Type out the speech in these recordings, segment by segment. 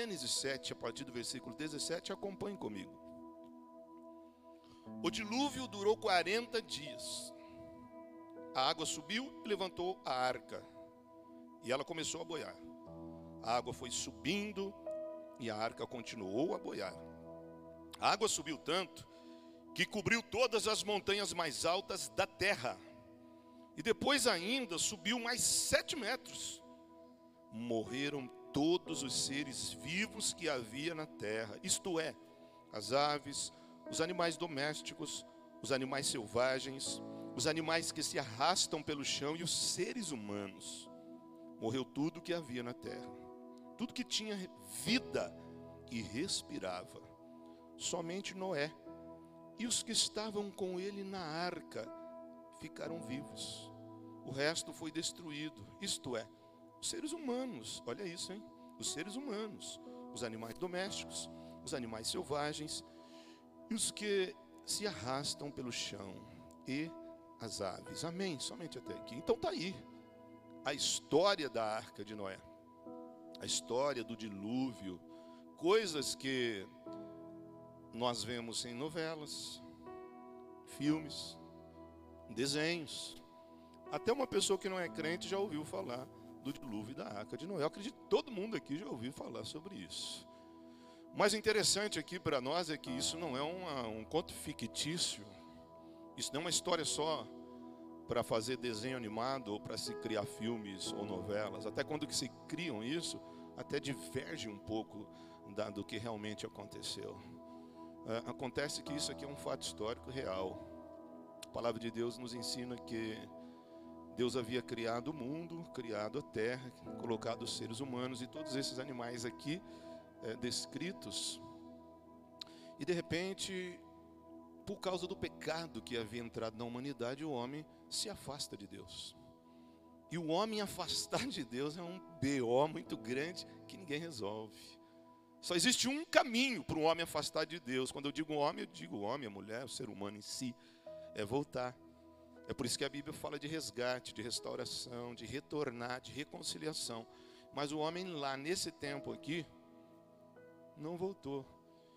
Gênesis 7, a partir do versículo 17, acompanhe comigo. O dilúvio durou 40 dias. A água subiu e levantou a arca. E ela começou a boiar. A água foi subindo e a arca continuou a boiar. A água subiu tanto que cobriu todas as montanhas mais altas da terra. E depois ainda subiu mais sete metros. Morreram todos os seres vivos que havia na terra, isto é, as aves, os animais domésticos, os animais selvagens, os animais que se arrastam pelo chão e os seres humanos. Morreu tudo que havia na terra, tudo que tinha vida e respirava. Somente Noé e os que estavam com ele na arca ficaram vivos. O resto foi destruído, isto é, os seres humanos, olha isso, hein? Os seres humanos, os animais domésticos, os animais selvagens e os que se arrastam pelo chão e as aves. Amém? Somente até aqui. Então tá aí a história da arca de Noé, a história do dilúvio, coisas que nós vemos em novelas, filmes, desenhos. Até uma pessoa que não é crente já ouviu falar do dilúvio da arca de Noé. Eu acredito que todo mundo aqui já ouviu falar sobre isso. O mais interessante aqui para nós é que isso não é uma, um conto fictício. Isso não é uma história só para fazer desenho animado ou para se criar filmes ou novelas. Até quando se criam isso, até diverge um pouco da, do que realmente aconteceu. É, acontece que isso aqui é um fato histórico real. A palavra de Deus nos ensina que Deus havia criado o mundo, criado a terra, colocado os seres humanos e todos esses animais aqui é, descritos. E de repente, por causa do pecado que havia entrado na humanidade, o homem se afasta de Deus. E o homem afastar de Deus é um BO muito grande que ninguém resolve. Só existe um caminho para um homem afastar de Deus. Quando eu digo homem, eu digo homem, a mulher, o ser humano em si, é voltar. É por isso que a Bíblia fala de resgate, de restauração, de retornar, de reconciliação. Mas o homem lá, nesse tempo aqui, não voltou.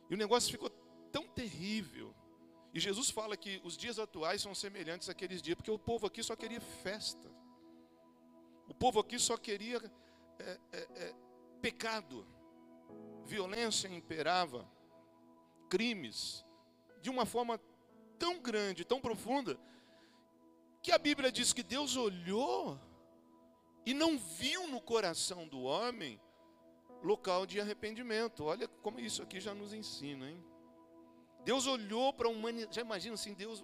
E o negócio ficou tão terrível. E Jesus fala que os dias atuais são semelhantes àqueles dias, porque o povo aqui só queria festa. O povo aqui só queria é, é, é, pecado. Violência imperava, crimes, de uma forma tão grande, tão profunda, que a Bíblia diz que Deus olhou e não viu no coração do homem local de arrependimento. Olha como isso aqui já nos ensina, hein? Deus olhou para a humanidade, já imagina assim, Deus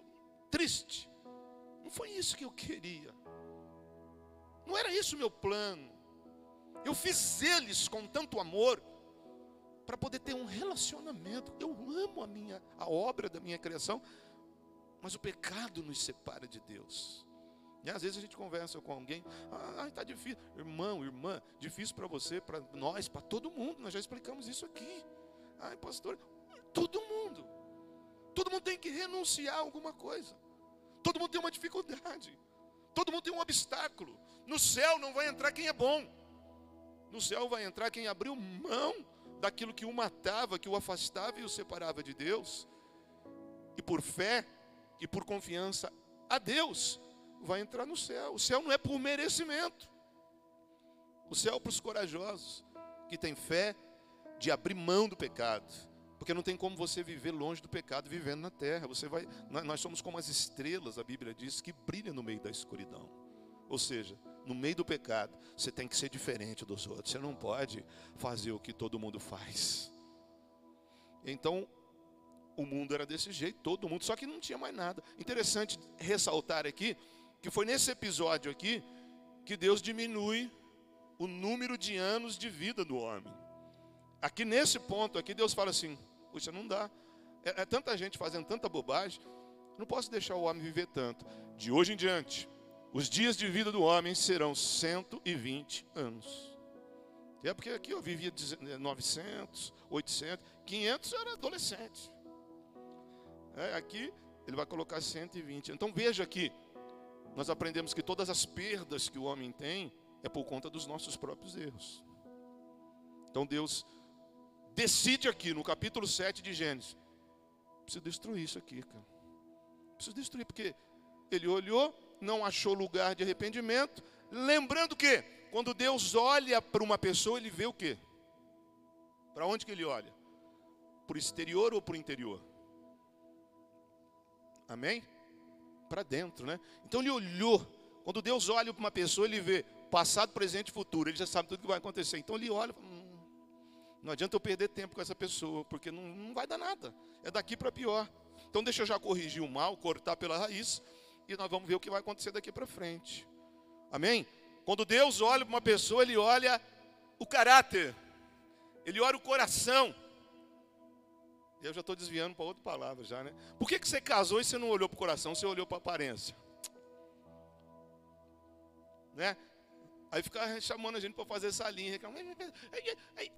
triste. Não foi isso que eu queria. Não era isso o meu plano. Eu fiz eles com tanto amor para poder ter um relacionamento. Eu amo a minha a obra da minha criação, mas o pecado nos separa de Deus. E às vezes a gente conversa com alguém, ah, está difícil, irmão, irmã, difícil para você, para nós, para todo mundo, nós já explicamos isso aqui. Ai, pastor, todo mundo, todo mundo tem que renunciar a alguma coisa, todo mundo tem uma dificuldade, todo mundo tem um obstáculo. No céu não vai entrar quem é bom, no céu vai entrar quem abriu mão daquilo que o matava, que o afastava e o separava de Deus, e por fé e por confiança a Deus, vai entrar no céu. O céu não é por merecimento. O céu é para os corajosos, que têm fé de abrir mão do pecado. Porque não tem como você viver longe do pecado vivendo na terra. Você vai, nós somos como as estrelas, a Bíblia diz, que brilham no meio da escuridão. Ou seja, no meio do pecado, você tem que ser diferente dos outros. Você não pode fazer o que todo mundo faz. Então, o mundo era desse jeito, todo mundo, só que não tinha mais nada. Interessante ressaltar aqui que foi nesse episódio aqui que Deus diminui o número de anos de vida do homem. Aqui nesse ponto aqui Deus fala assim: puxa, não dá. É, é tanta gente fazendo tanta bobagem, não posso deixar o homem viver tanto. De hoje em diante, os dias de vida do homem serão 120 anos. É porque aqui eu vivia 900, 800, 500 era adolescente. É, aqui ele vai colocar 120. Então veja aqui, nós aprendemos que todas as perdas que o homem tem é por conta dos nossos próprios erros. Então Deus decide aqui no capítulo 7 de Gênesis: preciso destruir isso aqui, cara. Preciso destruir, porque ele olhou, não achou lugar de arrependimento. Lembrando que, quando Deus olha para uma pessoa, ele vê o quê? Para onde que ele olha? Para o exterior ou para o interior? Amém? Para dentro, né? Então ele olhou. Quando Deus olha para uma pessoa, ele vê passado, presente e futuro. Ele já sabe tudo que vai acontecer. Então ele olha, hum, não adianta eu perder tempo com essa pessoa, porque não, não vai dar nada. É daqui para pior. Então deixa eu já corrigir o mal, cortar pela raiz, e nós vamos ver o que vai acontecer daqui para frente. Amém? Quando Deus olha para uma pessoa, Ele olha o caráter, Ele olha o coração. Eu já estou desviando para outra palavra já, né? Por que, que você casou e você não olhou para o coração, você olhou para a aparência? Né? Aí fica chamando a gente para fazer essa linha.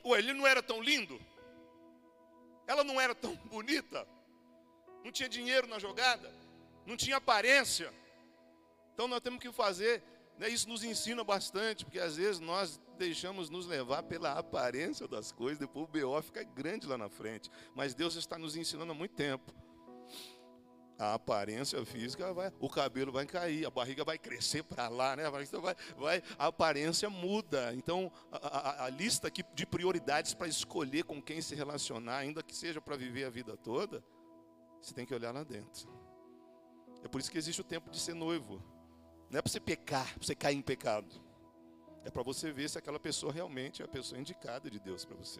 Ué, ele não era tão lindo? Ela não era tão bonita? Não tinha dinheiro na jogada? Não tinha aparência? Então nós temos que fazer, isso nos ensina bastante, porque às vezes nós deixamos nos levar pela aparência das coisas, depois o BO fica grande lá na frente. Mas Deus está nos ensinando há muito tempo a aparência física vai, o cabelo vai cair, a barriga vai crescer para lá, né? Vai, vai, a aparência muda. Então, a, a, a lista aqui de prioridades para escolher com quem se relacionar, ainda que seja para viver a vida toda, você tem que olhar lá dentro. É por isso que existe o tempo de ser noivo. Não é para você pecar, para você cair em pecado. É para você ver se aquela pessoa realmente é a pessoa indicada de Deus para você.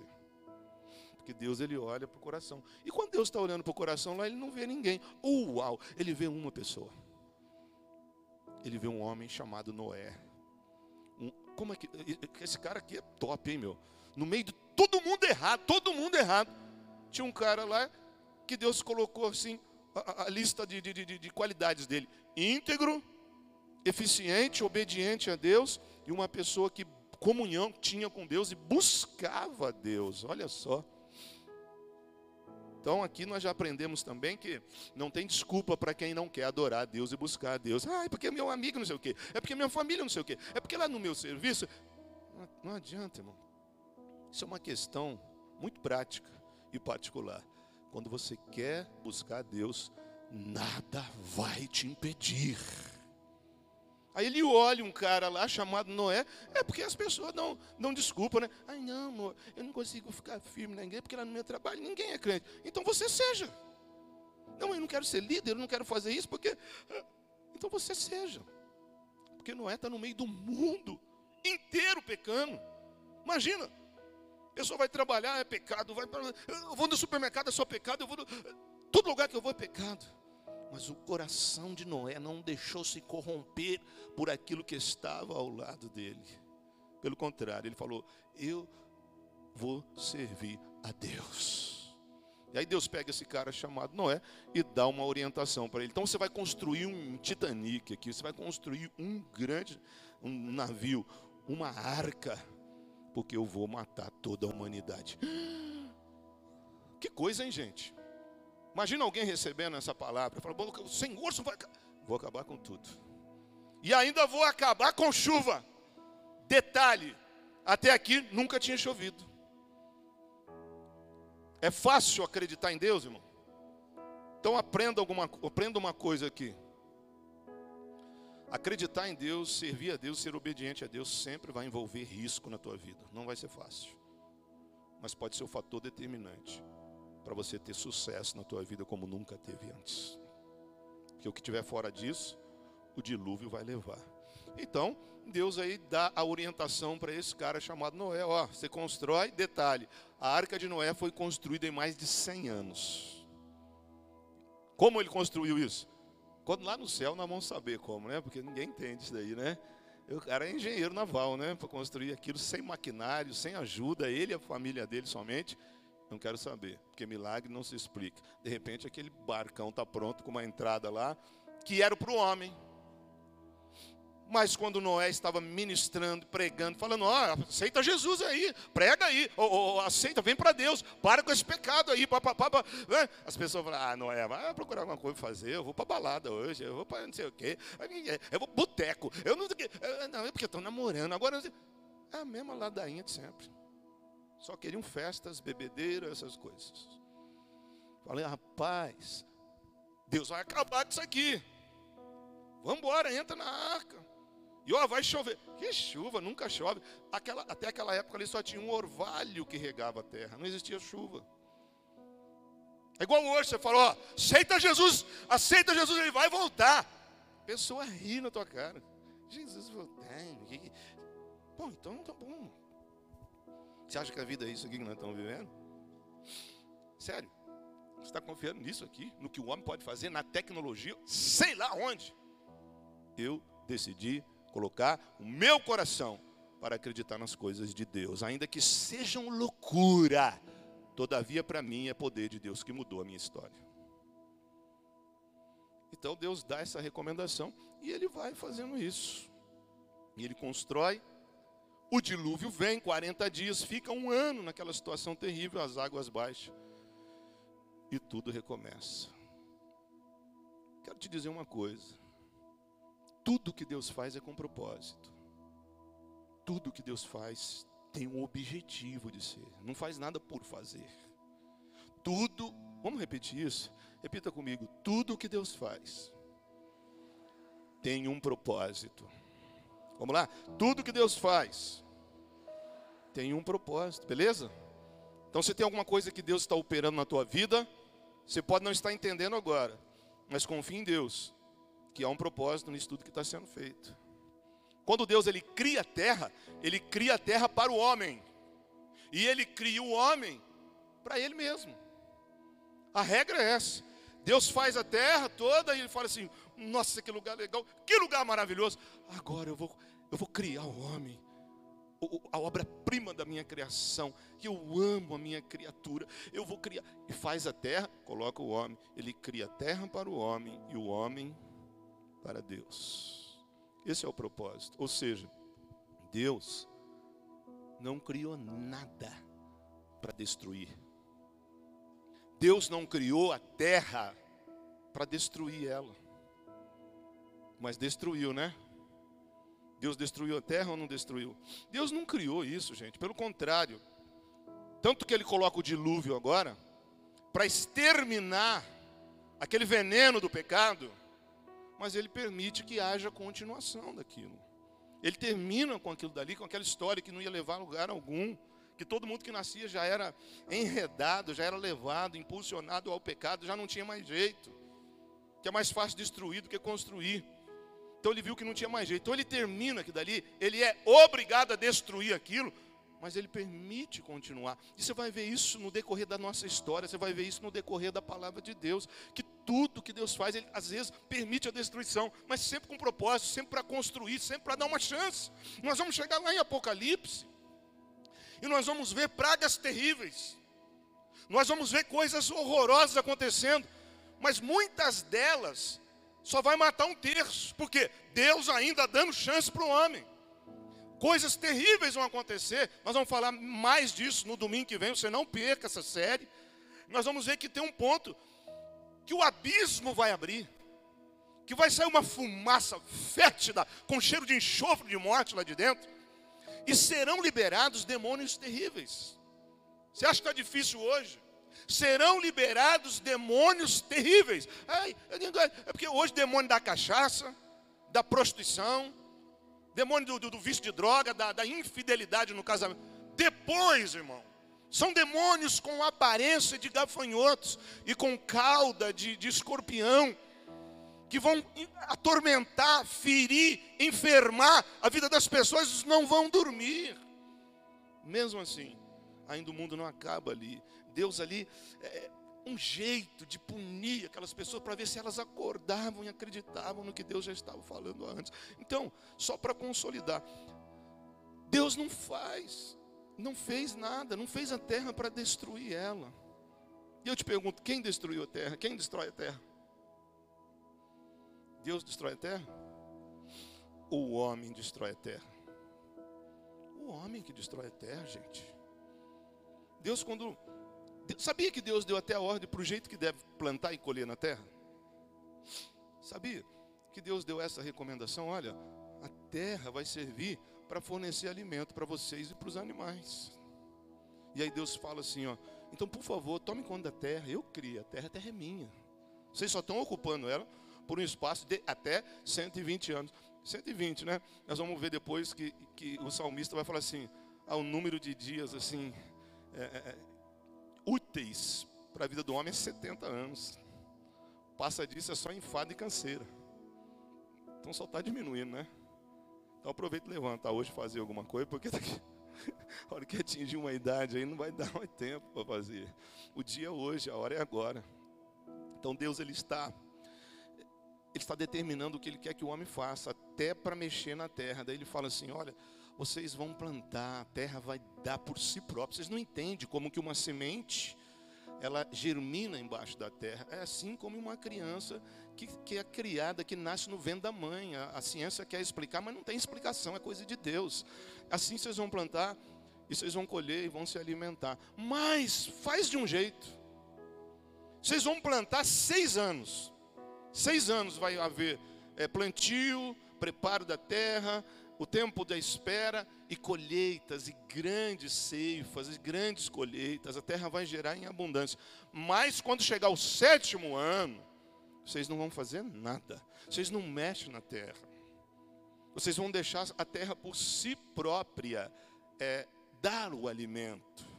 Porque Deus ele olha para o coração. E quando Deus está olhando para o coração lá, ele não vê ninguém. Uau! Ele vê uma pessoa. Ele vê um homem chamado Noé. Um, como é que. Esse cara aqui é top, hein, meu? No meio de todo mundo errado, todo mundo errado. Tinha um cara lá que Deus colocou assim a, a lista de, de, de, de qualidades dele: íntegro, eficiente, obediente a Deus e uma pessoa que comunhão tinha com Deus e buscava Deus. Olha só. Então aqui nós já aprendemos também que não tem desculpa para quem não quer adorar a Deus e buscar a Deus. Ah, é porque meu amigo não sei o quê, é porque minha família não sei o quê, é porque lá no meu serviço. Não, não adianta, irmão. Isso é uma questão muito prática e particular. Quando você quer buscar a Deus, nada vai te impedir. Aí ele olha um cara lá chamado Noé, é porque as pessoas não dão desculpa, né? Ai não, amor, eu não consigo ficar firme na igreja, porque lá no meu trabalho ninguém é crente. Então você seja. Não, eu não quero ser líder, eu não quero fazer isso, porque. Então você seja. Porque Noé está no meio do mundo inteiro pecando. Imagina, a pessoa vai trabalhar, é pecado, vai. Eu vou no supermercado, é só pecado, eu vou. No, todo lugar que eu vou é pecado. Mas o coração de Noé não deixou se corromper por aquilo que estava ao lado dele. Pelo contrário, ele falou: Eu vou servir a Deus. E aí Deus pega esse cara chamado Noé e dá uma orientação para ele. Então você vai construir um Titanic aqui, você vai construir um grande um navio, uma arca, porque eu vou matar toda a humanidade. Que coisa, hein, gente? Imagina alguém recebendo essa palavra, falando, Senhor, vai... vou acabar com tudo. E ainda vou acabar com chuva. Detalhe, até aqui nunca tinha chovido. É fácil acreditar em Deus, irmão? Então aprenda, alguma, aprenda uma coisa aqui. Acreditar em Deus, servir a Deus, ser obediente a Deus sempre vai envolver risco na tua vida. Não vai ser fácil. Mas pode ser o fator determinante para você ter sucesso na tua vida como nunca teve antes. Porque o que tiver fora disso, o dilúvio vai levar. Então, Deus aí dá a orientação para esse cara chamado Noé. Ó, você constrói, detalhe, a arca de Noé foi construída em mais de 100 anos. Como ele construiu isso? Quando lá no céu nós vamos saber como, né? Porque ninguém entende isso daí, né? O cara é engenheiro naval, né? Para construir aquilo sem maquinário, sem ajuda, ele e a família dele somente. Não quero saber, porque milagre não se explica. De repente, aquele barcão está pronto com uma entrada lá, que era para o homem. Mas quando Noé estava ministrando, pregando, falando: Ó, oh, aceita Jesus aí, prega aí, ou aceita, vem para Deus, para com esse pecado aí. Pá, pá, pá, pá. As pessoas falam: Ah, Noé, vai procurar alguma coisa fazer, eu vou para balada hoje, eu vou para não sei o quê, eu vou boteco, eu não, não é porque estou namorando, agora é a mesma ladainha de sempre. Só queriam festas, bebedeira, essas coisas. Falei, rapaz, Deus vai acabar com isso aqui. Vamos embora, entra na arca. E ó, vai chover. Que chuva, nunca chove. Aquela, até aquela época ali só tinha um orvalho que regava a terra, não existia chuva. É igual hoje, você fala, ó, aceita Jesus, aceita Jesus, ele vai voltar. A pessoa ri na tua cara. Jesus voltar. Bom, então tá bom. Você acha que a vida é isso aqui que nós estamos vivendo? Sério? Você está confiando nisso aqui? No que o homem pode fazer, na tecnologia, sei lá onde? Eu decidi colocar o meu coração para acreditar nas coisas de Deus, ainda que sejam loucura, todavia para mim é poder de Deus que mudou a minha história. Então Deus dá essa recomendação e ele vai fazendo isso. E ele constrói. O dilúvio vem, 40 dias, fica um ano naquela situação terrível, as águas baixas. E tudo recomeça. Quero te dizer uma coisa. Tudo que Deus faz é com propósito. Tudo que Deus faz tem um objetivo de ser. Não faz nada por fazer. Tudo, vamos repetir isso? Repita comigo. Tudo que Deus faz tem um propósito. Vamos lá? Tudo que Deus faz tem um propósito, beleza? Então, se tem alguma coisa que Deus está operando na tua vida, você pode não estar entendendo agora, mas confie em Deus que há um propósito nisso tudo que está sendo feito. Quando Deus ele cria a terra, ele cria a terra para o homem. E ele cria o homem para ele mesmo. A regra é essa. Deus faz a terra toda e ele fala assim: "Nossa, que lugar legal, que lugar maravilhoso. Agora eu vou eu vou criar o homem a obra-prima da minha criação, que eu amo a minha criatura, eu vou criar, e faz a terra, coloca o homem, ele cria a terra para o homem e o homem para Deus. Esse é o propósito. Ou seja, Deus não criou nada para destruir. Deus não criou a terra para destruir ela. Mas destruiu, né? Deus destruiu a terra ou não destruiu? Deus não criou isso, gente. Pelo contrário. Tanto que ele coloca o dilúvio agora para exterminar aquele veneno do pecado mas ele permite que haja continuação daquilo. Ele termina com aquilo dali, com aquela história que não ia levar a lugar algum, que todo mundo que nascia já era enredado, já era levado, impulsionado ao pecado, já não tinha mais jeito. Que é mais fácil destruir do que construir. Então ele viu que não tinha mais jeito. Então ele termina aquilo dali, ele é obrigado a destruir aquilo, mas ele permite continuar. E você vai ver isso no decorrer da nossa história, você vai ver isso no decorrer da palavra de Deus, que tudo que Deus faz, ele às vezes permite a destruição, mas sempre com propósito, sempre para construir, sempre para dar uma chance. Nós vamos chegar lá em Apocalipse e nós vamos ver pragas terríveis. Nós vamos ver coisas horrorosas acontecendo, mas muitas delas só vai matar um terço, porque Deus ainda dando chance para o homem coisas terríveis vão acontecer. Nós vamos falar mais disso no domingo que vem. Você não perca essa série. Nós vamos ver que tem um ponto que o abismo vai abrir, que vai sair uma fumaça fétida com cheiro de enxofre de morte lá de dentro, e serão liberados demônios terríveis. Você acha que está difícil hoje? Serão liberados demônios terríveis. Ai, é porque hoje demônio da cachaça, da prostituição, demônio do, do, do vício de droga, da, da infidelidade no casamento. Depois, irmão, são demônios com aparência de gafanhotos e com cauda de, de escorpião, que vão atormentar, ferir, enfermar a vida das pessoas, não vão dormir. Mesmo assim, ainda o mundo não acaba ali. Deus ali é, um jeito de punir aquelas pessoas para ver se elas acordavam e acreditavam no que Deus já estava falando antes. Então, só para consolidar, Deus não faz, não fez nada, não fez a terra para destruir ela. E eu te pergunto, quem destruiu a terra? Quem destrói a terra? Deus destrói a terra? O homem destrói a terra? O homem que destrói a terra, gente. Deus, quando Sabia que Deus deu até a ordem para o jeito que deve plantar e colher na terra? Sabia que Deus deu essa recomendação? Olha, a terra vai servir para fornecer alimento para vocês e para os animais. E aí Deus fala assim, ó, então por favor, tome conta da terra, eu crio a terra, a terra é minha. Vocês só estão ocupando ela por um espaço de até 120 anos. 120, né? Nós vamos ver depois que, que o salmista vai falar assim, ao número de dias assim é, é, é úteis para a vida do homem é 70 anos. Passa disso é só enfado e canseira. Então só está diminuindo, né? Então aproveita e levanta hoje fazer alguma coisa, porque daqui, a hora que atingir uma idade aí não vai dar mais tempo para fazer. O dia é hoje, a hora é agora. Então Deus ele está ele está determinando o que ele quer que o homem faça, até para mexer na terra. Daí ele fala assim: olha, vocês vão plantar, a terra vai dar por si própria. Vocês não entendem como que uma semente ela germina embaixo da terra. É assim como uma criança que, que é criada, que nasce no ventre da mãe. A, a ciência quer explicar, mas não tem explicação, é coisa de Deus. Assim vocês vão plantar e vocês vão colher e vão se alimentar. Mas faz de um jeito. Vocês vão plantar seis anos. Seis anos vai haver é, plantio, preparo da terra, o tempo da espera e colheitas e grandes ceifas e grandes colheitas. A terra vai gerar em abundância. Mas quando chegar o sétimo ano, vocês não vão fazer nada. Vocês não mexem na terra. Vocês vão deixar a terra por si própria é, dar o alimento.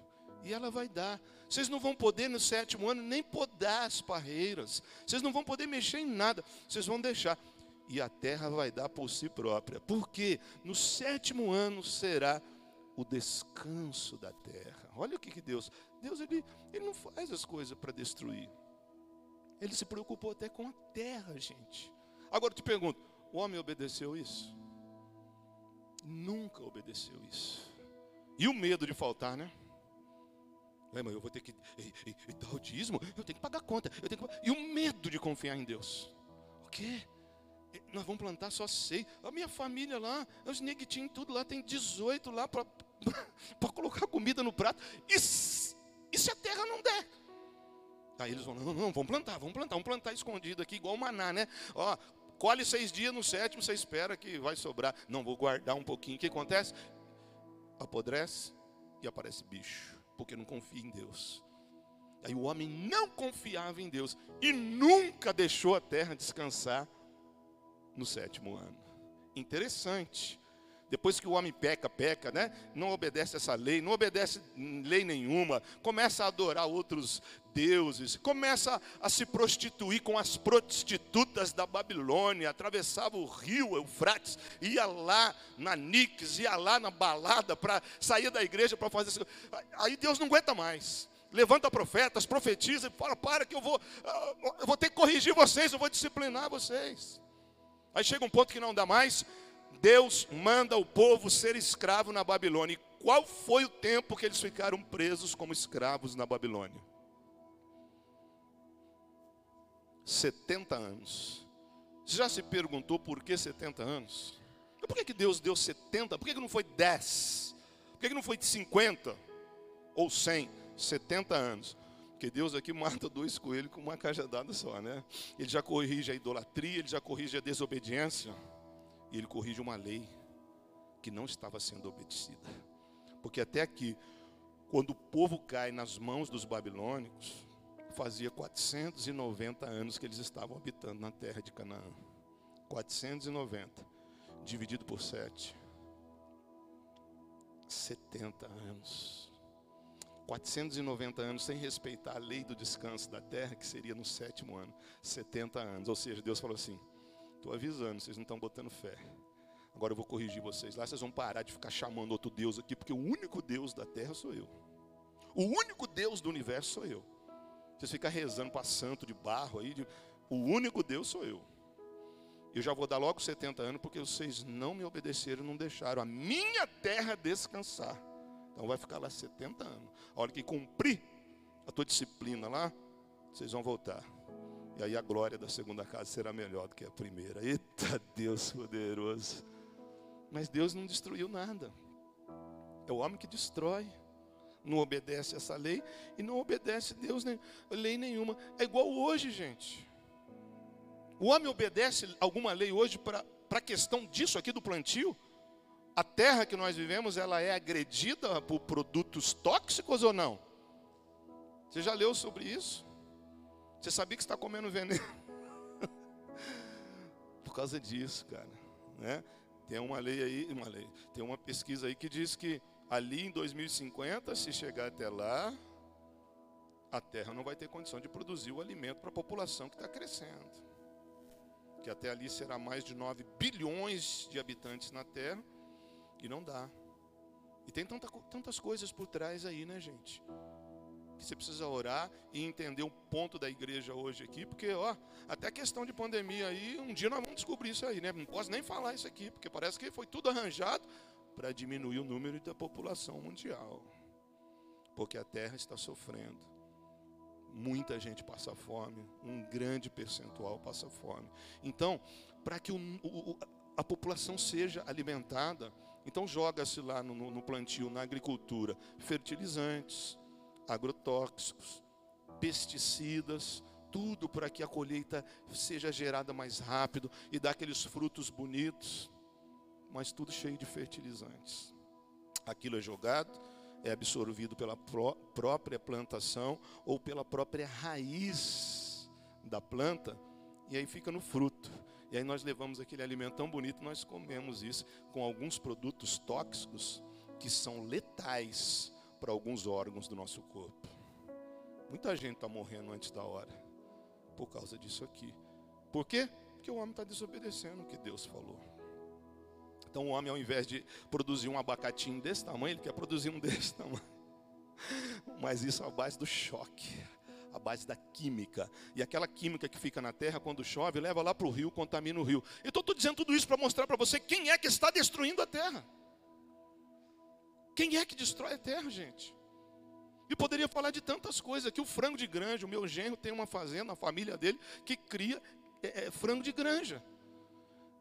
E ela vai dar. Vocês não vão poder no sétimo ano nem podar as parreiras. Vocês não vão poder mexer em nada. Vocês vão deixar. E a terra vai dar por si própria. Porque no sétimo ano será o descanso da terra. Olha o que, que Deus. Deus ele, ele não faz as coisas para destruir. Ele se preocupou até com a terra, gente. Agora eu te pergunto: o homem obedeceu isso? Nunca obedeceu isso. E o medo de faltar, né? É, mas eu vou ter que e, e, e dar o dízimo, eu tenho que pagar conta, eu tenho que... e o medo de confiar em Deus. O quê? Nós vamos plantar só seis. A minha família lá, os neguitinhos, tudo lá, tem 18 lá para colocar comida no prato. E, e se a terra não der? Aí eles vão, não, não, vamos plantar, vamos plantar, vamos plantar escondido aqui, igual o maná, né? Ó, colhe seis dias, no sétimo você espera que vai sobrar. Não, vou guardar um pouquinho. O que acontece? Apodrece e aparece bicho porque não confia em Deus. Aí o homem não confiava em Deus e nunca deixou a terra descansar no sétimo ano. Interessante. Depois que o homem peca, peca, né? Não obedece essa lei, não obedece lei nenhuma, começa a adorar outros deuses, começa a, se prostituir com as prostitutas da Babilônia, atravessava o rio Eufrates, ia lá na Nix, ia lá na balada para sair da igreja para fazer isso. Aí Deus não aguenta mais levanta profetas, profetiza e fala: para que eu vou, ah, eu vou ter que corrigir vocês, eu vou disciplinar vocês. Aí chega um ponto que não dá mais, Deus manda o povo ser escravo na Babilônia. E qual foi o tempo que eles ficaram presos como escravos na Babilônia? 70 anos. Você já se perguntou por que 70 anos? Por que, que Deus deu 70? Por que, que não foi 10? Por que, que não foi 50? Ou 100? 70 anos. Porque Deus aqui mata dois coelhos com uma cajadada só, né? Ele já corrige a idolatria, ele já corrige a desobediência. E ele corrige uma lei que não estava sendo obedecida. Porque até aqui, quando o povo cai nas mãos dos babilônicos, fazia 490 anos que eles estavam habitando na terra de Canaã. 490 dividido por 7. 70 anos. 490 anos sem respeitar a lei do descanso da terra, que seria no sétimo ano. 70 anos. Ou seja, Deus falou assim: Estou avisando, vocês não estão botando fé. Agora eu vou corrigir vocês. Lá vocês vão parar de ficar chamando outro Deus aqui, porque o único Deus da terra sou eu. O único Deus do universo sou eu. Vocês ficam rezando para santo de barro aí. De... O único Deus sou eu. Eu já vou dar logo 70 anos, porque vocês não me obedeceram, não deixaram a minha terra descansar. Então vai ficar lá 70 anos. A hora que cumprir a tua disciplina lá, vocês vão voltar. E aí a glória da segunda casa será melhor do que a primeira. Eita Deus poderoso. Mas Deus não destruiu nada. É o homem que destrói. Não obedece essa lei e não obedece Deus nem lei nenhuma. É igual hoje, gente. O homem obedece alguma lei hoje para a questão disso aqui do plantio? A terra que nós vivemos, ela é agredida por produtos tóxicos ou não? Você já leu sobre isso? Você sabia que está comendo veneno? por causa disso, cara, né? Tem uma lei aí, uma lei, tem uma pesquisa aí que diz que ali em 2050, se chegar até lá, a terra não vai ter condição de produzir o alimento para a população que está crescendo. Que até ali será mais de 9 bilhões de habitantes na terra e não dá. E tem tanta, tantas coisas por trás aí, né, gente? Que você precisa orar e entender o ponto da igreja hoje aqui, porque, ó, até questão de pandemia aí, um dia nós vamos descobrir isso aí, né? Não posso nem falar isso aqui, porque parece que foi tudo arranjado para diminuir o número da população mundial. Porque a terra está sofrendo muita gente passa fome, um grande percentual passa fome. Então, para que o, o, a população seja alimentada, então joga-se lá no, no plantio, na agricultura, fertilizantes, agrotóxicos, pesticidas, tudo para que a colheita seja gerada mais rápido e dá aqueles frutos bonitos, mas tudo cheio de fertilizantes. Aquilo é jogado é absorvido pela pró própria plantação ou pela própria raiz da planta, e aí fica no fruto. E aí nós levamos aquele alimento tão bonito, nós comemos isso com alguns produtos tóxicos que são letais para alguns órgãos do nosso corpo. Muita gente está morrendo antes da hora por causa disso aqui. Por quê? Porque o homem está desobedecendo o que Deus falou. Então o homem, ao invés de produzir um abacatinho desse tamanho, ele quer produzir um desse tamanho. Mas isso é a base do choque, a base da química. E aquela química que fica na terra quando chove, leva lá para o rio, contamina o rio. Então estou dizendo tudo isso para mostrar para você quem é que está destruindo a terra. Quem é que destrói a terra, gente? E poderia falar de tantas coisas. Aqui o frango de granja, o meu genro tem uma fazenda, a família dele, que cria é, é, frango de granja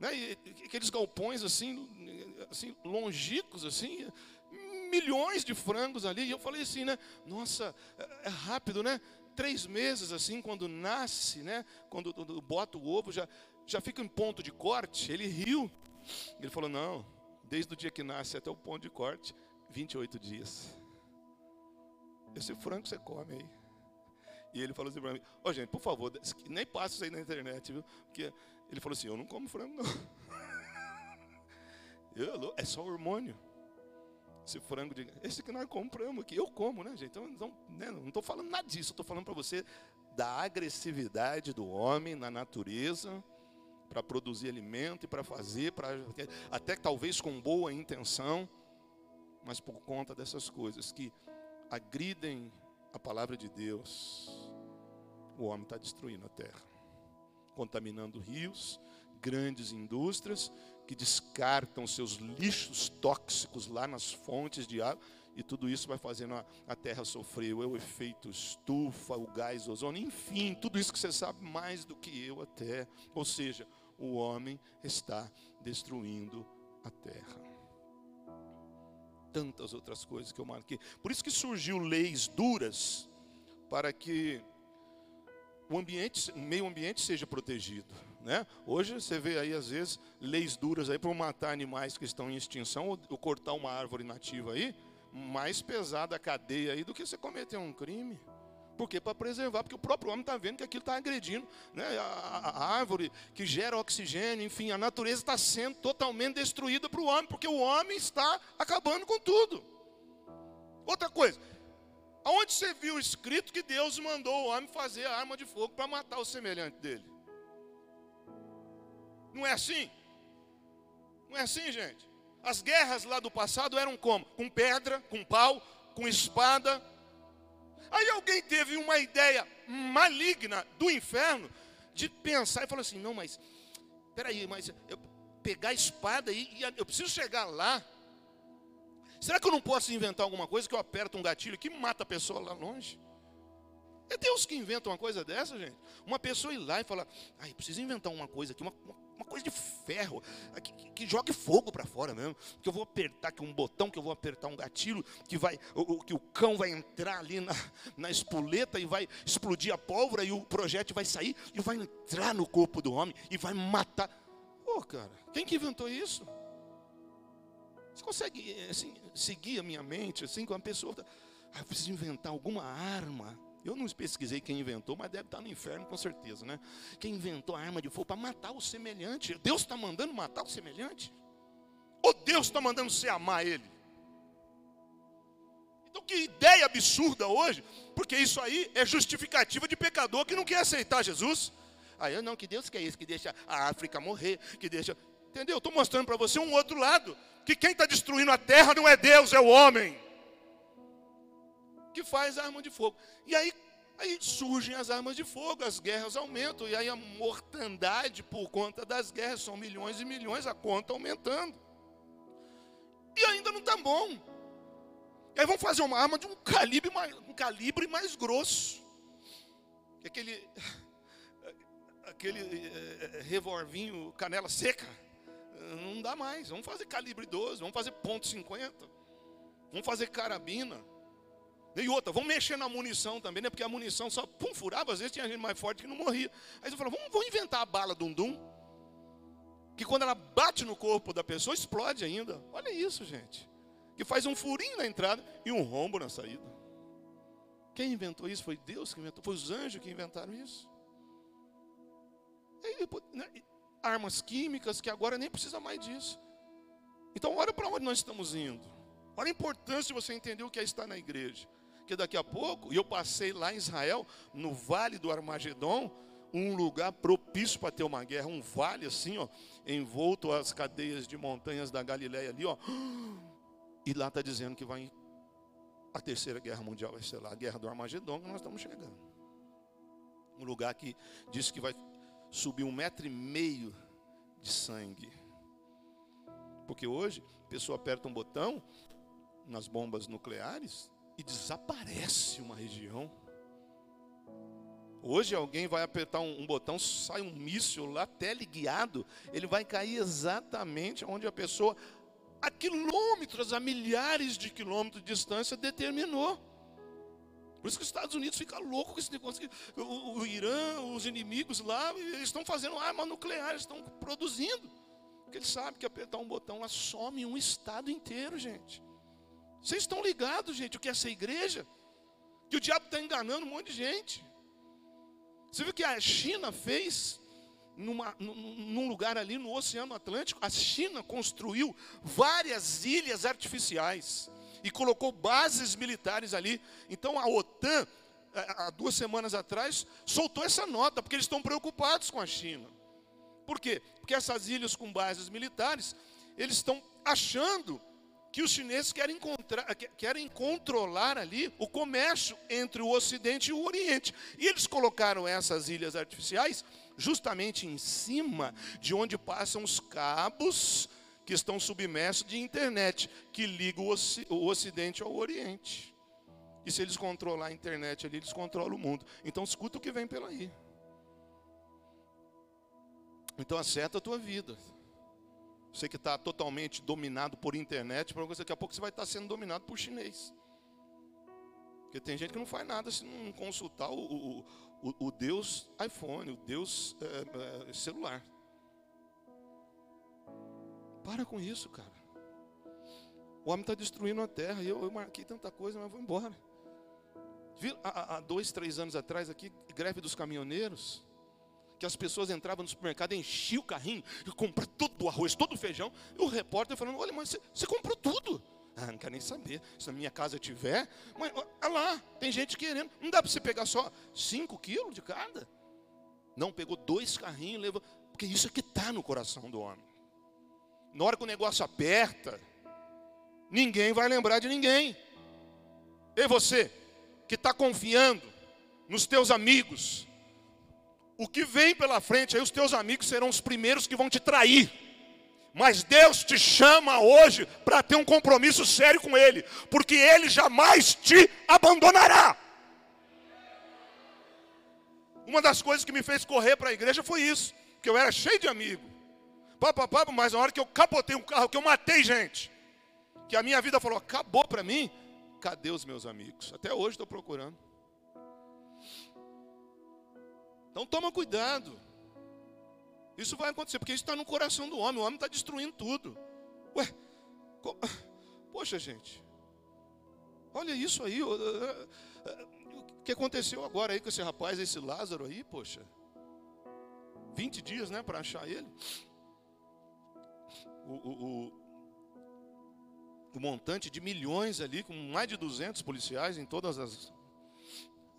né? E, aqueles galpões assim, assim, longicos assim, milhões de frangos ali. E eu falei assim, né? Nossa, é, é rápido, né? Três meses assim, quando nasce, né? Quando, quando bota o ovo, já, já fica em ponto de corte. Ele riu. Ele falou, não, desde o dia que nasce até o ponto de corte, 28 dias. Esse frango você come aí. E ele falou assim para mim: Ô oh, gente, por favor, nem passa isso aí na internet, viu? Porque ele falou assim: Eu não como frango, não. Eu, é só hormônio. Esse frango de. Esse que nós compramos aqui, eu como, né, gente? Então, né, não estou falando nada disso, estou falando para você da agressividade do homem na natureza para produzir alimento e para fazer, para até talvez com boa intenção, mas por conta dessas coisas que agridem a palavra de Deus, o homem está destruindo a terra, contaminando rios, grandes indústrias que descartam seus lixos tóxicos lá nas fontes de água, e tudo isso vai fazendo a, a terra sofrer o efeito estufa, o gás ozônio, enfim, tudo isso que você sabe mais do que eu até. Ou seja, o homem está destruindo a terra tantas outras coisas que eu marquei. Por isso que surgiu leis duras para que o ambiente, o meio ambiente seja protegido. Né? Hoje você vê aí às vezes leis duras aí para matar animais que estão em extinção ou, ou cortar uma árvore nativa aí, mais pesada a cadeia aí do que você cometer um crime. Por quê? Para preservar, porque o próprio homem está vendo que aquilo está agredindo né? a, a, a, árvore que gera oxigênio, enfim, a natureza está sendo totalmente destruída para o homem, porque o homem está acabando com tudo. Outra coisa, aonde você viu escrito que Deus mandou o homem fazer a arma de fogo para matar o semelhante dele? Não é assim? Não é assim, gente? As guerras lá do passado eram como? Com pedra, com pau, com espada, Aí alguém teve uma ideia maligna do inferno de pensar e falou assim: não, mas peraí, mas eu pegar a espada e, e eu preciso chegar lá. Será que eu não posso inventar alguma coisa que eu aperto um gatilho que mata a pessoa lá longe? É Deus que inventa uma coisa dessa, gente. Uma pessoa ir lá e falar, ai, preciso inventar uma coisa aqui, uma, uma coisa de ferro, que, que jogue fogo para fora mesmo. Que eu vou apertar aqui um botão, que eu vou apertar um gatilho, que vai, o, que o cão vai entrar ali na, na espoleta e vai explodir a pólvora e o projétil vai sair e vai entrar no corpo do homem e vai matar. Ô, oh, cara, quem que inventou isso? Você consegue assim, seguir a minha mente assim com uma pessoa? Ah, eu preciso inventar alguma arma. Eu não pesquisei quem inventou, mas deve estar no inferno com certeza, né? Quem inventou a arma de fogo para matar o semelhante? Deus está mandando matar o semelhante? Ou Deus está mandando você amar ele? Então, que ideia absurda hoje, porque isso aí é justificativa de pecador que não quer aceitar Jesus. Aí eu não, que Deus quer isso, que deixa a África morrer, que deixa. Entendeu? Estou mostrando para você um outro lado, que quem está destruindo a terra não é Deus, é o homem. Que faz arma de fogo. E aí, aí surgem as armas de fogo, as guerras aumentam, e aí a mortandade por conta das guerras são milhões e milhões, a conta aumentando. E ainda não está bom. E aí vão fazer uma arma de um calibre mais, um calibre mais grosso. Aquele, aquele é, revolvinho canela seca. Não dá mais. Vamos fazer calibre 12, vamos fazer ponto .50. Vamos fazer carabina. E outra, vamos mexer na munição também, né? Porque a munição só pum, furava, às vezes tinha gente mais forte que não morria. Aí você falou, vamos, vamos inventar a bala dum-dum. Que quando ela bate no corpo da pessoa, explode ainda. Olha isso, gente que faz um furinho na entrada e um rombo na saída. Quem inventou isso? Foi Deus que inventou, foi os anjos que inventaram isso. Né, armas químicas que agora nem precisa mais disso. Então, olha para onde nós estamos indo. Olha a importância de você entender o que é estar na igreja. Que daqui a pouco, e eu passei lá em Israel, no vale do Armagedon, um lugar propício para ter uma guerra, um vale assim, ó, envolto às cadeias de montanhas da Galileia ali, ó. E lá está dizendo que vai a terceira guerra mundial vai ser lá, a guerra do Armagedon, que nós estamos chegando. Um lugar que diz que vai subir um metro e meio de sangue. Porque hoje a pessoa aperta um botão nas bombas nucleares e desaparece uma região. Hoje alguém vai apertar um, um, botão, sai um míssil lá, teleguiado, ele vai cair exatamente onde a pessoa a quilômetros, a milhares de quilômetros de distância, determinou. Por isso que os Estados Unidos fica louco com esse negócio. O, o Irã, os inimigos lá, eles estão fazendo arma nuclear, eles estão produzindo. Porque eles sabem que apertar um botão lá some um estado inteiro, gente. Vocês estão ligados, gente, o que é essa igreja? Que o diabo está enganando um monte de gente. Você viu que a China fez numa, num lugar ali no Oceano Atlântico, a China construiu várias ilhas artificiais e colocou bases militares ali. Então a OTAN, há duas semanas atrás, soltou essa nota, porque eles estão preocupados com a China. Por quê? Porque essas ilhas com bases militares, eles estão achando que os chineses querem, querem controlar ali o comércio entre o Ocidente e o Oriente. E eles colocaram essas ilhas artificiais justamente em cima de onde passam os cabos que estão submersos de internet, que ligam o Ocidente ao Oriente. E se eles controlar a internet ali, eles controlam o mundo. Então escuta o que vem pela aí. Então acerta a tua vida. Você que está totalmente dominado por internet, daqui a pouco você vai estar sendo dominado por chinês. Porque tem gente que não faz nada se não consultar o, o, o, o Deus iPhone, o Deus é, é, celular. Para com isso, cara. O homem está destruindo a terra. E eu, eu, marquei tanta coisa, mas vou embora. Viu, há, há dois, três anos atrás aqui, greve dos caminhoneiros. Que as pessoas entravam no supermercado, enchiam o carrinho e compravam todo o arroz, todo o feijão. E o repórter falando: Olha, mas você, comprou tudo. Ah, não quero nem saber. Se na minha casa tiver, mas olha lá, tem gente querendo. Não dá para você pegar só 5 quilos de cada? Não, pegou dois carrinhos, levou. Porque isso é que está no coração do homem. Na hora que o negócio aperta, ninguém vai lembrar de ninguém. E você, que está confiando nos teus amigos, o que vem pela frente, aí os teus amigos serão os primeiros que vão te trair. Mas Deus te chama hoje para ter um compromisso sério com Ele, porque Ele jamais te abandonará. Uma das coisas que me fez correr para a igreja foi isso, que eu era cheio de amigos. Papo, papo, mas na hora que eu capotei um carro, que eu matei gente, que a minha vida falou, acabou para mim, cadê os meus amigos? Até hoje estou procurando. Então toma cuidado. Isso vai acontecer, porque isso está no coração do homem. O homem está destruindo tudo. Ué, Poxa, gente, olha isso aí. O que aconteceu agora aí com esse rapaz, esse Lázaro aí, poxa? 20 dias, né, para achar ele. O, o, o, o, montante de milhões ali, com mais de 200 policiais em todas as,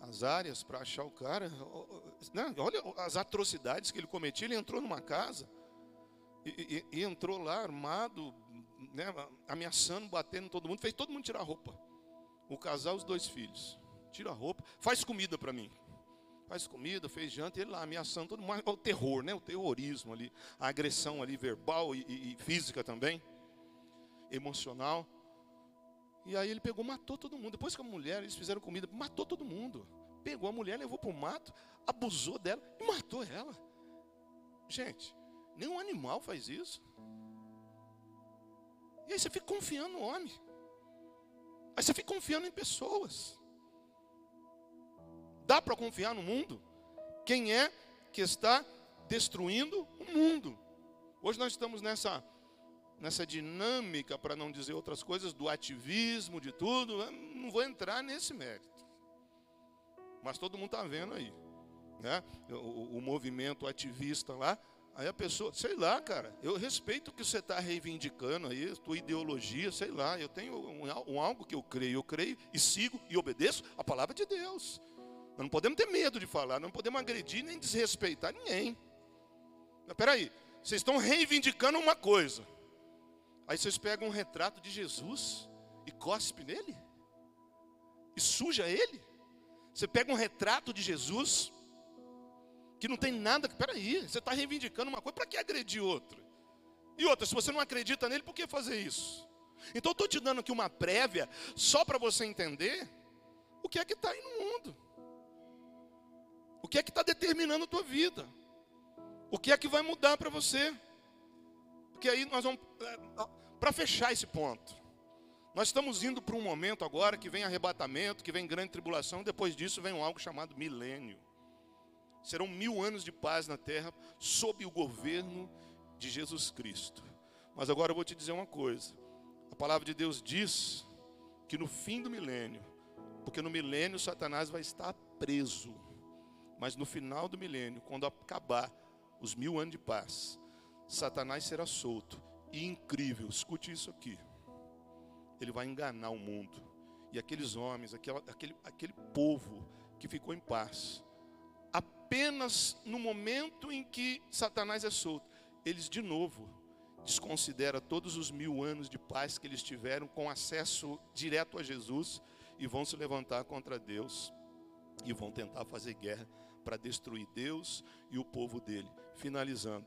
as áreas para achar o cara. Né? Olha as atrocidades que ele cometia. Ele entrou numa casa e, e, e entrou lá armado, né, ameaçando, batendo todo mundo. Fez todo mundo tirar a roupa. O casal, os dois filhos. Tira a roupa, faz comida para mim faz comida, fez janta, ele lá ameaçando todo mundo. O terror, né? O terrorismo ali, a agressão ali verbal e, e física também, emocional. E aí ele pegou, matou todo mundo. Depois que a mulher, eles fizeram comida, matou todo mundo. Pegou a mulher, levou para o mato, abusou dela e matou ela. Gente, nenhum animal faz isso. E aí você fica confiando no homem. Aí você fica confiando em pessoas. Dá para confiar no mundo? Quem é que está destruindo o mundo? Hoje nós estamos nessa nessa dinâmica, para não dizer outras coisas, do ativismo, de tudo. Eu não vou entrar nesse mérito. Mas todo mundo está vendo aí. Né? O, o, movimento ativista lá. Aí a pessoa, sei lá, cara, eu respeito o que você está reivindicando aí, tua ideologia, sei lá, eu tenho um, um, algo que eu creio, eu creio e sigo e obedeço a palavra de Deus. Nós não podemos ter medo de falar, não podemos agredir nem desrespeitar ninguém. Mas peraí, vocês estão reivindicando uma coisa. Aí vocês pegam um retrato de Jesus e cospe nele? E suja ele? Você pega um retrato de Jesus que não tem nada. Peraí, você está reivindicando uma coisa, para que agredir outra? E outra, se você não acredita nele, por que fazer isso? Então eu estou te dando aqui uma prévia, só para você entender o que é que está aí no mundo. O que é que está determinando a tua vida? O que é que vai mudar para você? Porque aí nós vamos. É, para fechar esse ponto, nós estamos indo para um momento agora que vem arrebatamento, que vem grande tribulação, depois disso vem algo chamado milênio. Serão mil anos de paz na terra sob o governo de Jesus Cristo. Mas agora eu vou te dizer uma coisa: a palavra de Deus diz que no fim do milênio, porque no milênio Satanás vai estar preso. Mas no final do milênio, quando acabar os mil anos de paz, Satanás será solto. E incrível, escute isso aqui. Ele vai enganar o mundo. E aqueles homens, aquele, aquele, povo que ficou em paz, apenas no momento em que Satanás é solto, eles de novo desconsideram todos os mil anos de paz que eles tiveram com acesso direto a Jesus e vão se levantar contra Deus e vão tentar fazer guerra para destruir Deus e o povo dele. Finalizando,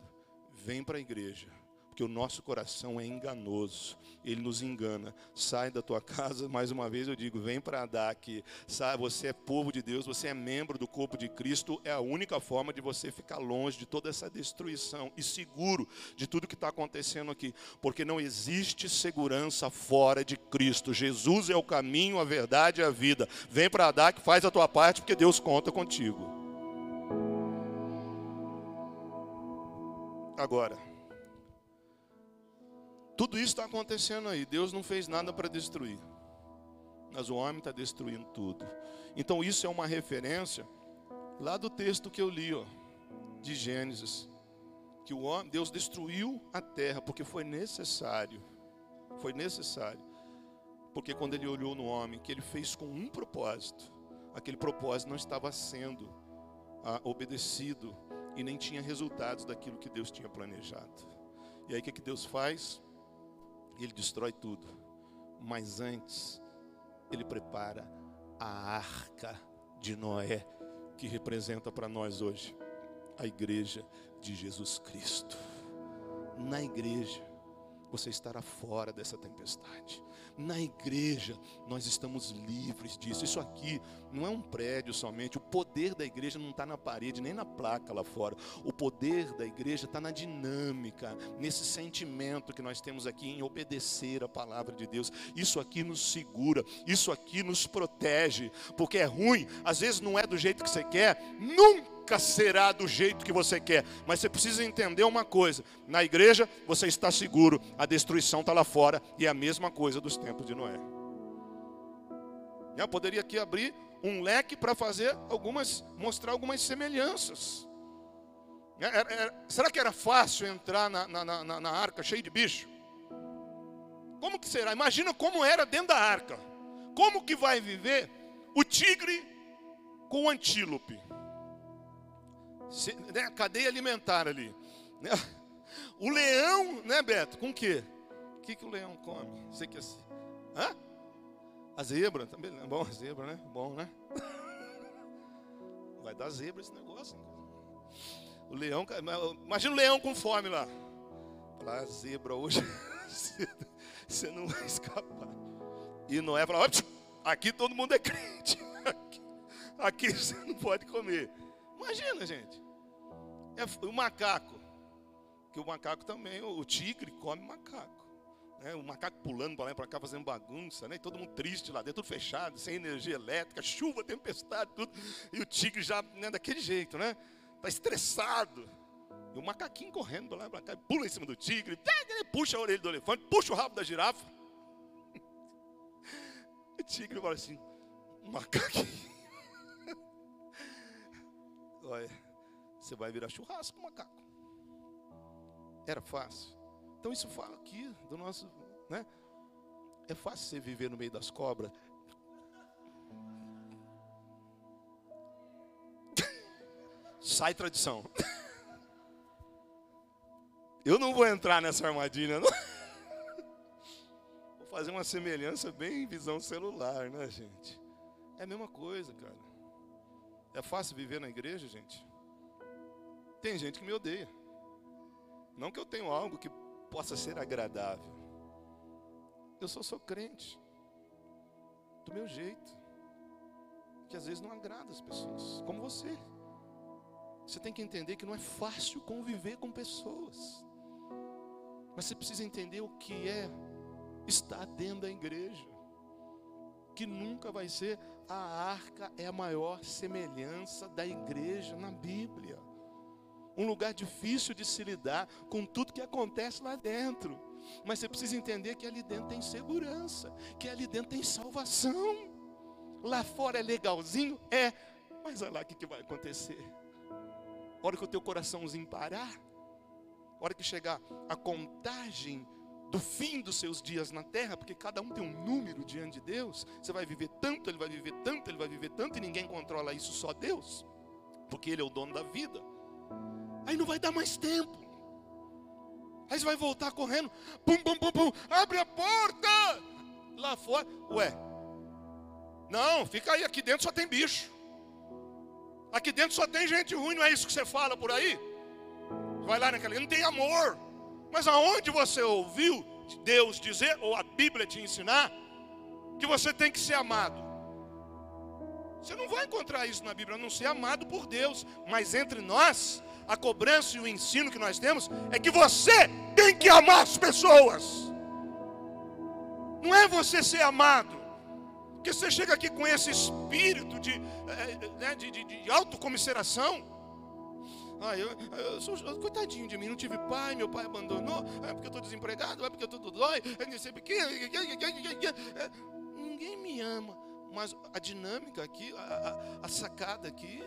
vem para a igreja, porque o nosso coração é enganoso, ele nos engana. Sai da tua casa, mais uma vez eu digo, vem para dar aqui. Sai, você é povo de Deus, você é membro do corpo de Cristo, é a única forma de você ficar longe de toda essa destruição e seguro de tudo que está acontecendo aqui, porque não existe segurança fora de Cristo. Jesus é o caminho, a verdade e a vida. Vem para dar que faz a tua parte, porque Deus conta contigo. Agora, tudo isso está acontecendo aí. Deus não fez nada para destruir, mas o homem está destruindo tudo. Então, isso é uma referência lá do texto que eu li, ó, de Gênesis, que o homem, Deus destruiu a terra porque foi necessário. Foi necessário. Porque quando ele olhou no homem, que ele fez com um propósito, aquele propósito não estava sendo ah, obedecido e nem tinha resultados daquilo que Deus tinha planejado. E aí o que, que Deus faz? Ele destrói tudo. Mas antes, ele prepara a arca de Noé, que representa para nós hoje a igreja de Jesus Cristo. Na igreja, você estará fora dessa tempestade. Na igreja, nós estamos livres disso. Isso aqui não é um prédio somente. O poder da igreja não está na parede, nem na placa lá fora. O poder da igreja está na dinâmica, nesse sentimento que nós temos aqui em obedecer a palavra de Deus. Isso aqui nos segura, isso aqui nos protege. Porque é ruim, às vezes não é do jeito que você quer, nunca nunca será do jeito que você quer. Mas você precisa entender uma coisa: na igreja você está seguro, a destruição está lá fora, e é a mesma coisa dos tempos de Noé. Eu poderia aqui abrir um leque para fazer algumas, mostrar algumas semelhanças. Era, era, será que era fácil entrar na, na, na, na arca cheio de bicho? Como que será? Imagina como era dentro da arca. Como que vai viver o tigre com o antílope? Se, né, cadeia alimentar ali. Né? O leão, né, Beto? Com o quê? O que, que o leão come? Você que assim. Hã? A zebra, também é bom a zebra, né? Bom, né? Vai dar zebra esse negócio. O leão, imagina o leão com fome lá. Lá, zebra hoje, você não vai escapar. E Noé fala: aqui todo mundo é crente. Aqui, aqui você não pode comer. Imagina, gente. É o macaco. Que o macaco também, o tigre come macaco. Né? O macaco pulando para lá e para cá, fazendo bagunça, né? E todo mundo triste lá dentro, tudo fechado, sem energia elétrica, chuva, tempestade, tudo. E o tigre já né, daquele jeito, né? Está estressado. E o macaquinho correndo lá para cá, pula em cima do tigre, puxa a orelha do elefante, puxa o rabo da girafa. O tigre fala assim, macaquinho. Olha, você vai virar churrasco, macaco. Era fácil. Então isso fala aqui do nosso, né? É fácil você viver no meio das cobras. Sai tradição. Eu não vou entrar nessa armadilha, não. Vou fazer uma semelhança bem visão celular, né, gente? É a mesma coisa, cara. É fácil viver na igreja, gente? Tem gente que me odeia. Não que eu tenha algo que possa ser agradável. Eu só sou crente, do meu jeito, que às vezes não agrada as pessoas, como você. Você tem que entender que não é fácil conviver com pessoas, mas você precisa entender o que é estar dentro da igreja, que nunca vai ser a arca é a maior semelhança da igreja na Bíblia um lugar difícil de se lidar com tudo que acontece lá dentro. Mas você precisa entender que ali dentro tem segurança, que ali dentro tem salvação. Lá fora é legalzinho? É, mas olha lá o que, que vai acontecer. A hora que o teu coraçãozinho parar, a hora que chegar a contagem do fim dos seus dias na terra, porque cada um tem um número diante de Deus, você vai viver tanto, ele vai viver tanto, ele vai viver tanto, e ninguém controla isso, só Deus, porque Ele é o dono da vida. Aí não vai dar mais tempo. Aí você vai voltar correndo. Pum, pum, pum, pum. Abre a porta. Lá fora. Ué. Não, fica aí. Aqui dentro só tem bicho. Aqui dentro só tem gente ruim. Não é isso que você fala por aí? Vai lá naquela. Não tem amor. Mas aonde você ouviu Deus dizer, ou a Bíblia te ensinar, que você tem que ser amado? Você não vai encontrar isso na Bíblia, não ser amado por Deus. Mas entre nós, a cobrança e o ensino que nós temos é que você tem que amar as pessoas. Não é você ser amado. Porque você chega aqui com esse espírito de, eh, né, de, de, de autocomisseração. Ah, eu, eu sou, coitadinho de mim, não tive pai, meu pai abandonou, é porque eu estou desempregado, é porque eu estou dói, é não sei Ninguém me ama. Mas a dinâmica aqui, a, a, a sacada aqui,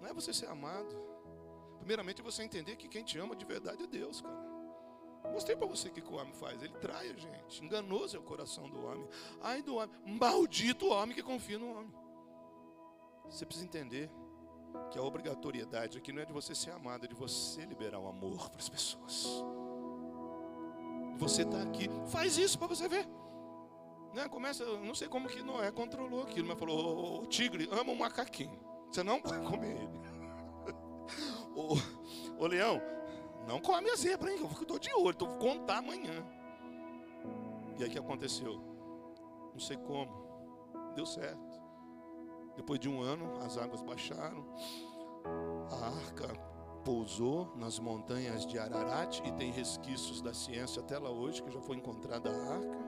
não é você ser amado. Primeiramente, você entender que quem te ama de verdade é Deus, cara. Mostrei para você o que, que o homem faz. Ele trai a gente. Enganoso é o coração do homem. Ai do homem. Maldito o homem que confia no homem. Você precisa entender que a obrigatoriedade aqui não é de você ser amado, é de você liberar o amor para as pessoas. Você está aqui, faz isso para você ver. Né? Começa, não sei como que Noé controlou aquilo, mas falou: o tigre ama o macaquinho. Você não pode comer ele ô, ô leão, não come a zebra, hein? Eu estou de olho, vou contar amanhã. E aí o que aconteceu? Não sei como, deu certo. Depois de um ano, as águas baixaram, a arca pousou nas montanhas de Ararat e tem resquícios da ciência até lá hoje que já foi encontrada a arca.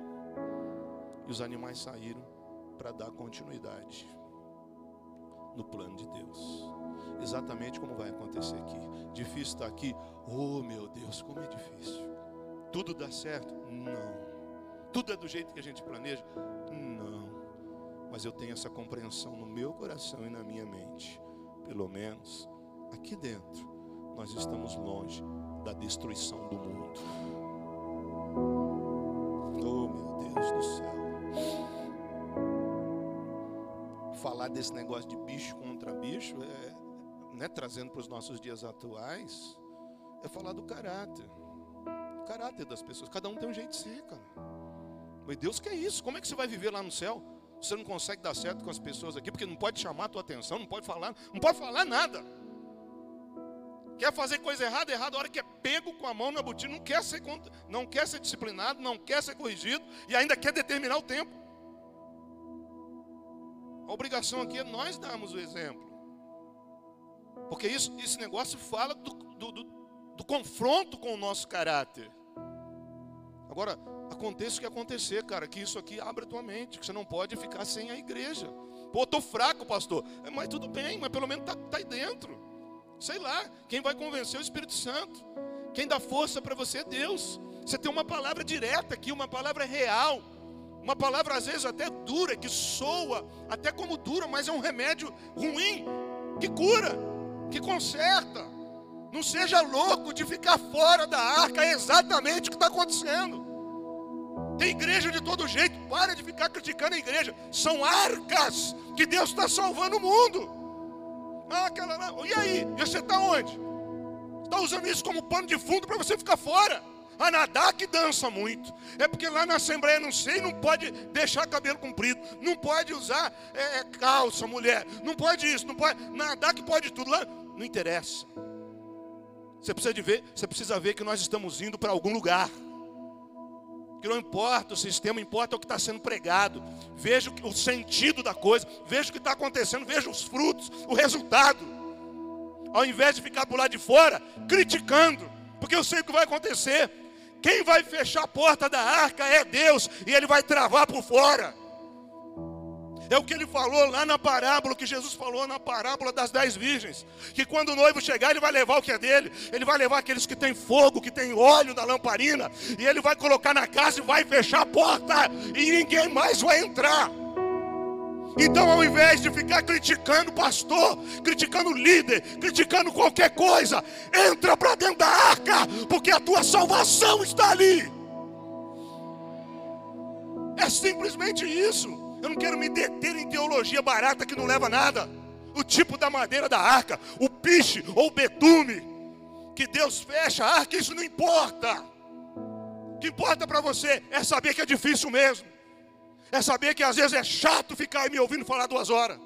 E os animais saíram para dar continuidade. no plano de Deus. Exatamente como vai acontecer aqui. Difícil estar aqui. Oh, meu Deus, como é difícil. Tudo dá certo? Não. Tudo é do jeito que a gente planeja? Não. Mas eu tenho essa compreensão no meu coração e na minha mente. Pelo menos aqui dentro, nós estamos longe da destruição do mundo. Oh, meu Deus do céu. Falar desse negócio de bicho contra bicho, é, né, trazendo para os nossos dias atuais, é falar do caráter. O caráter das pessoas. Cada um tem um jeito de ser, cara. Mas Deus quer isso. Como é que você vai viver lá no céu? Você não consegue dar certo com as pessoas aqui, porque não pode chamar a tua atenção, não pode falar, não pode falar nada. Quer fazer coisa errada, errada, a hora que é pego com a mão na botina, não quer ser, não quer ser disciplinado, não quer ser corrigido e ainda quer determinar o tempo. A obrigação aqui é nós darmos o exemplo. Porque isso, esse negócio fala do, do, do, do confronto com o nosso caráter. Agora, aconteça o que acontecer, cara, que isso aqui abra a tua mente, que você não pode ficar sem a igreja. Pô, tô fraco, pastor. É, mas tudo bem, mas pelo menos tá, tá aí dentro. Sei lá, quem vai convencer é o Espírito Santo. Quem dá força para você é Deus. Você tem uma palavra direta aqui, uma palavra real. Uma palavra às vezes até dura, que soa até como dura, mas é um remédio ruim, que cura, que conserta. Não seja louco de ficar fora da arca, é exatamente o que está acontecendo. Tem igreja de todo jeito, para de ficar criticando a igreja. São arcas que Deus está salvando o mundo. Ah, aquela lá. E aí? E você está onde? Está usando isso como pano de fundo para você ficar fora. A nadar que dança muito. É porque lá na Assembleia, não sei, não pode deixar cabelo comprido. Não pode usar é, é, calça, mulher. Não pode isso, não pode. Nadar que pode tudo. Lá não interessa. Você precisa de ver, você precisa ver que nós estamos indo para algum lugar que não importa o sistema, importa o que está sendo pregado. Veja o sentido da coisa, veja o que está acontecendo, veja os frutos, o resultado. Ao invés de ficar por lá de fora criticando, porque eu sei o que vai acontecer. Quem vai fechar a porta da arca é Deus, e Ele vai travar por fora. É o que ele falou lá na parábola, que Jesus falou na parábola das dez virgens. Que quando o noivo chegar, ele vai levar o que é dele. Ele vai levar aqueles que têm fogo, que têm óleo na lamparina. E ele vai colocar na casa e vai fechar a porta. E ninguém mais vai entrar. Então, ao invés de ficar criticando o pastor, criticando o líder, criticando qualquer coisa, entra para dentro da arca, porque a tua salvação está ali. É simplesmente isso. Eu não quero me deter em teologia barata que não leva a nada. O tipo da madeira da arca, o piche ou o betume, que Deus fecha a arca, isso não importa. O que importa para você é saber que é difícil mesmo. É saber que às vezes é chato ficar me ouvindo falar duas horas.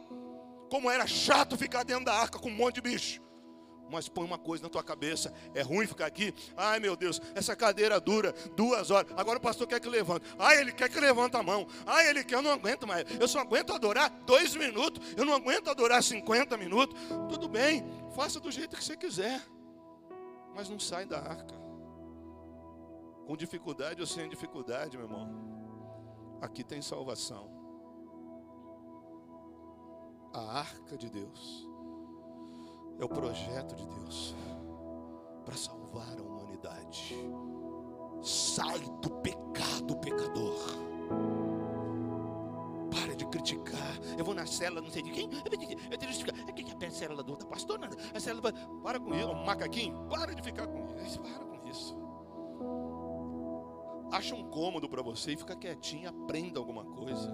Como era chato ficar dentro da arca com um monte de bicho. Mas põe uma coisa na tua cabeça: é ruim ficar aqui. Ai meu Deus, essa cadeira dura duas horas. Agora o pastor quer que levante. Ai, ele quer que levante a mão. Ai, ele quer, eu não aguento mais. Eu só aguento adorar dois minutos. Eu não aguento adorar 50 minutos. Tudo bem, faça do jeito que você quiser. Mas não sai da arca. Com dificuldade ou sem dificuldade, meu irmão. Aqui tem salvação. A arca de Deus é o projeto de Deus para salvar a humanidade. Sai do pecado, pecador. Para de criticar. Eu vou na célula, não sei de quem. Eu tenho que justificar. O que é a célula do outro pastor? Não, a. Para com isso. Macaquinho. Para de ficar com isso. Para com isso. Acha um cômodo para você e fica quietinho. Aprenda alguma coisa.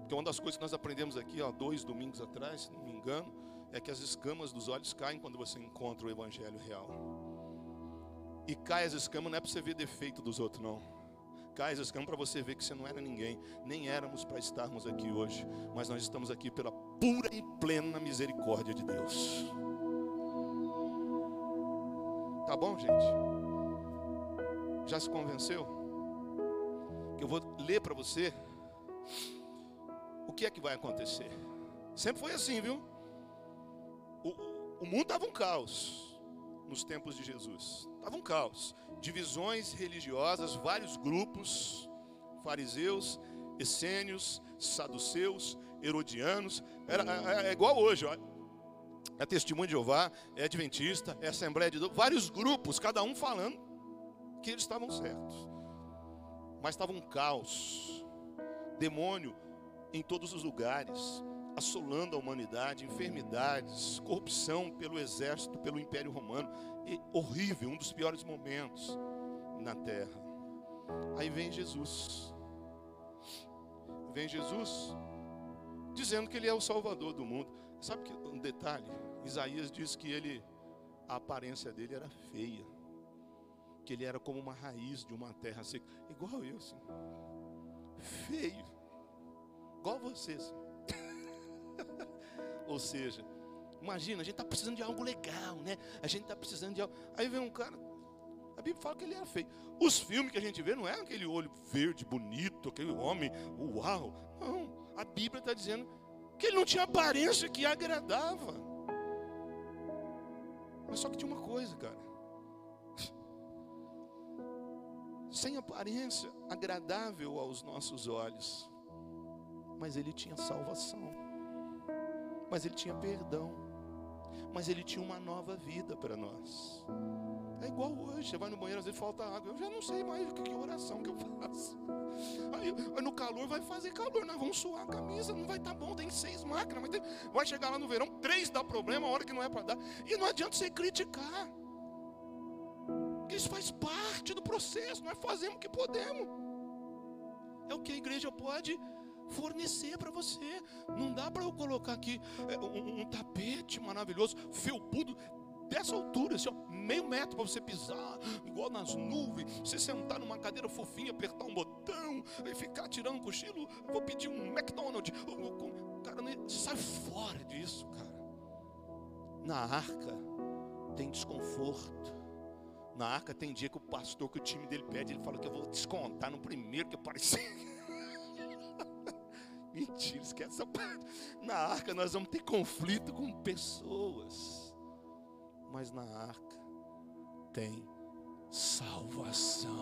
Porque uma das coisas que nós aprendemos aqui, ó, dois domingos atrás, se não me engano é que as escamas dos olhos caem quando você encontra o Evangelho real. E cai as escamas não é para você ver defeito dos outros, não. Cai as escamas para você ver que você não era ninguém. Nem éramos para estarmos aqui hoje. Mas nós estamos aqui pela pura e plena misericórdia de Deus. Tá bom, gente? Já se convenceu? Que eu vou ler para você o que é que vai acontecer. Sempre foi assim, viu? O, o mundo estava um caos nos tempos de Jesus. Estava um caos. Divisões religiosas, vários grupos, fariseus, essênios, saduceus, herodianos. Era, é, é igual hoje, ó. É testemunho de Jeová, é adventista, é Assembleia de Deus, vários grupos, cada um falando que eles estavam certos. Mas estava um caos, demônio em todos os lugares, assolando a humanidade, enfermidades, corrupção pelo exército, pelo Império Romano, e horrível, um dos piores momentos na terra. Aí vem Jesus. Vem Jesus dizendo que ele é o salvador do mundo. Sabe que um detalhe? Isaías diz que ele a aparência dele era feia. Que ele era como uma raiz de uma terra seca, igual eu, assim. Feio. Igual você, assim. Ou seja, imagina, a gente está precisando de algo legal, né? A gente está precisando de algo. Aí vem um cara, a Bíblia fala que ele era feio. Os filmes que a gente vê não é aquele olho verde, bonito, aquele homem, uau. Não, a Bíblia está dizendo que ele não tinha aparência que agradava. Mas só que tinha uma coisa, cara. Sem aparência agradável aos nossos olhos. Mas ele tinha salvação. Mas ele tinha perdão. Mas ele tinha uma nova vida para nós. É igual hoje, você vai no banheiro, às vezes falta água. Eu já não sei mais que, que oração que eu faço. Aí, no calor vai fazer calor, nós vamos suar a camisa, não vai estar tá bom, tem seis máquinas, mas tem, vai chegar lá no verão, três dá problema, a hora que não é para dar. E não adianta você criticar. Porque isso faz parte do processo, nós fazemos o que podemos. É o que a igreja pode fornecer para você. Não dá para eu colocar aqui é, um, um tapete maravilhoso, felpudo, dessa altura, assim, ó, meio metro para você pisar, igual nas nuvens, você sentar numa cadeira fofinha, apertar um botão e ficar tirando cochilo. Vou pedir um McDonald's. Cara, sai fora disso, cara. Na arca tem desconforto. Na arca tem dia que o pastor, que o time dele pede, ele fala que eu vou descontar no primeiro que aparecer. Mentira, esquece essa parte. Na arca nós vamos ter conflito com pessoas mas na arca tem salvação.